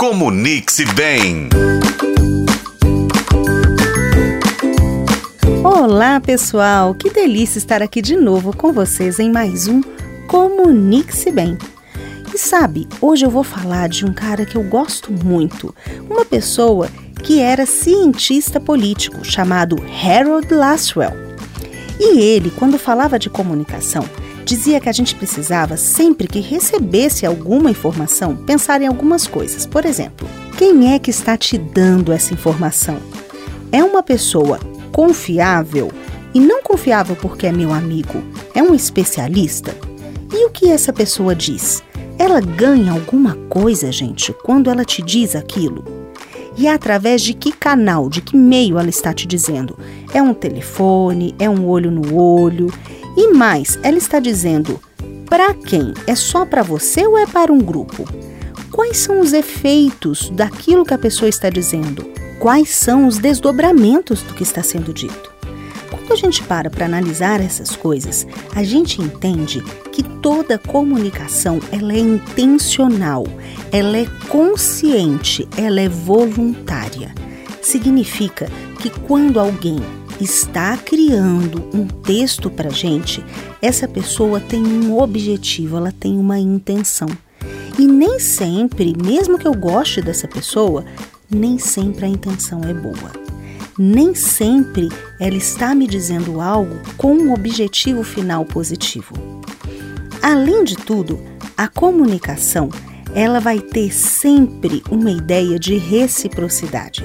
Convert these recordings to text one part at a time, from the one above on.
Comunique-se bem. Olá, pessoal! Que delícia estar aqui de novo com vocês em mais um Comunique-se Bem. E sabe, hoje eu vou falar de um cara que eu gosto muito, uma pessoa que era cientista político chamado Harold Laswell. E ele, quando falava de comunicação, dizia que a gente precisava, sempre que recebesse alguma informação, pensar em algumas coisas. Por exemplo, quem é que está te dando essa informação? É uma pessoa confiável? E não confiável porque é meu amigo, é um especialista? E o que essa pessoa diz? Ela ganha alguma coisa, gente, quando ela te diz aquilo? E através de que canal, de que meio ela está te dizendo? É um telefone? É um olho no olho? E mais, ela está dizendo para quem? É só para você ou é para um grupo? Quais são os efeitos daquilo que a pessoa está dizendo? Quais são os desdobramentos do que está sendo dito? Quando a gente para para analisar essas coisas, a gente entende que toda comunicação ela é intencional, ela é consciente, ela é voluntária. Significa que quando alguém está criando um texto para gente, essa pessoa tem um objetivo, ela tem uma intenção. E nem sempre, mesmo que eu goste dessa pessoa, nem sempre a intenção é boa. Nem sempre ela está me dizendo algo com um objetivo final positivo. Além de tudo, a comunicação ela vai ter sempre uma ideia de reciprocidade.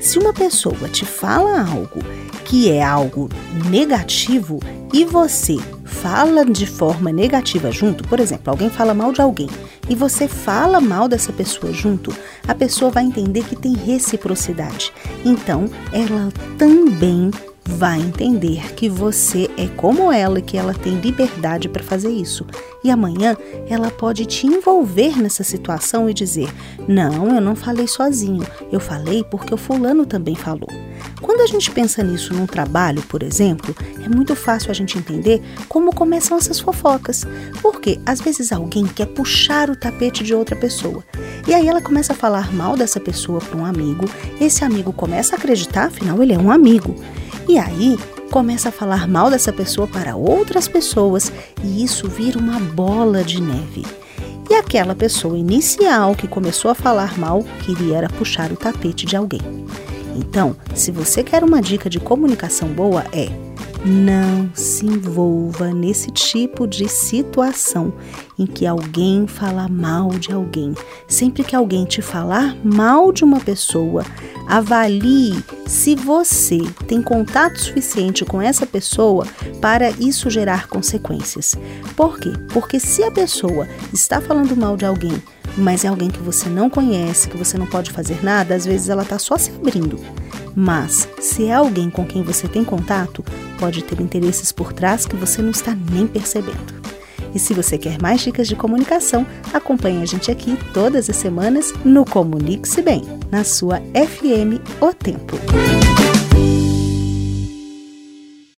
Se uma pessoa te fala algo que é algo negativo e você fala de forma negativa junto, por exemplo, alguém fala mal de alguém e você fala mal dessa pessoa junto, a pessoa vai entender que tem reciprocidade. Então, ela também vai entender que você é como ela e que ela tem liberdade para fazer isso. E amanhã ela pode te envolver nessa situação e dizer: Não, eu não falei sozinho, eu falei porque o fulano também falou. Quando a gente pensa nisso num trabalho, por exemplo, é muito fácil a gente entender como começam essas fofocas. Porque às vezes alguém quer puxar o tapete de outra pessoa. E aí ela começa a falar mal dessa pessoa para um amigo, esse amigo começa a acreditar, afinal ele é um amigo. E aí começa a falar mal dessa pessoa para outras pessoas e isso vira uma bola de neve. E aquela pessoa inicial que começou a falar mal queria era puxar o tapete de alguém. Então, se você quer uma dica de comunicação boa, é não se envolva nesse tipo de situação em que alguém fala mal de alguém. Sempre que alguém te falar mal de uma pessoa, avalie se você tem contato suficiente com essa pessoa para isso gerar consequências. Por quê? Porque se a pessoa está falando mal de alguém, mas é alguém que você não conhece, que você não pode fazer nada, às vezes ela está só se abrindo. Mas, se é alguém com quem você tem contato, pode ter interesses por trás que você não está nem percebendo. E se você quer mais dicas de comunicação, acompanhe a gente aqui todas as semanas no Comunique-se Bem, na sua FM O Tempo.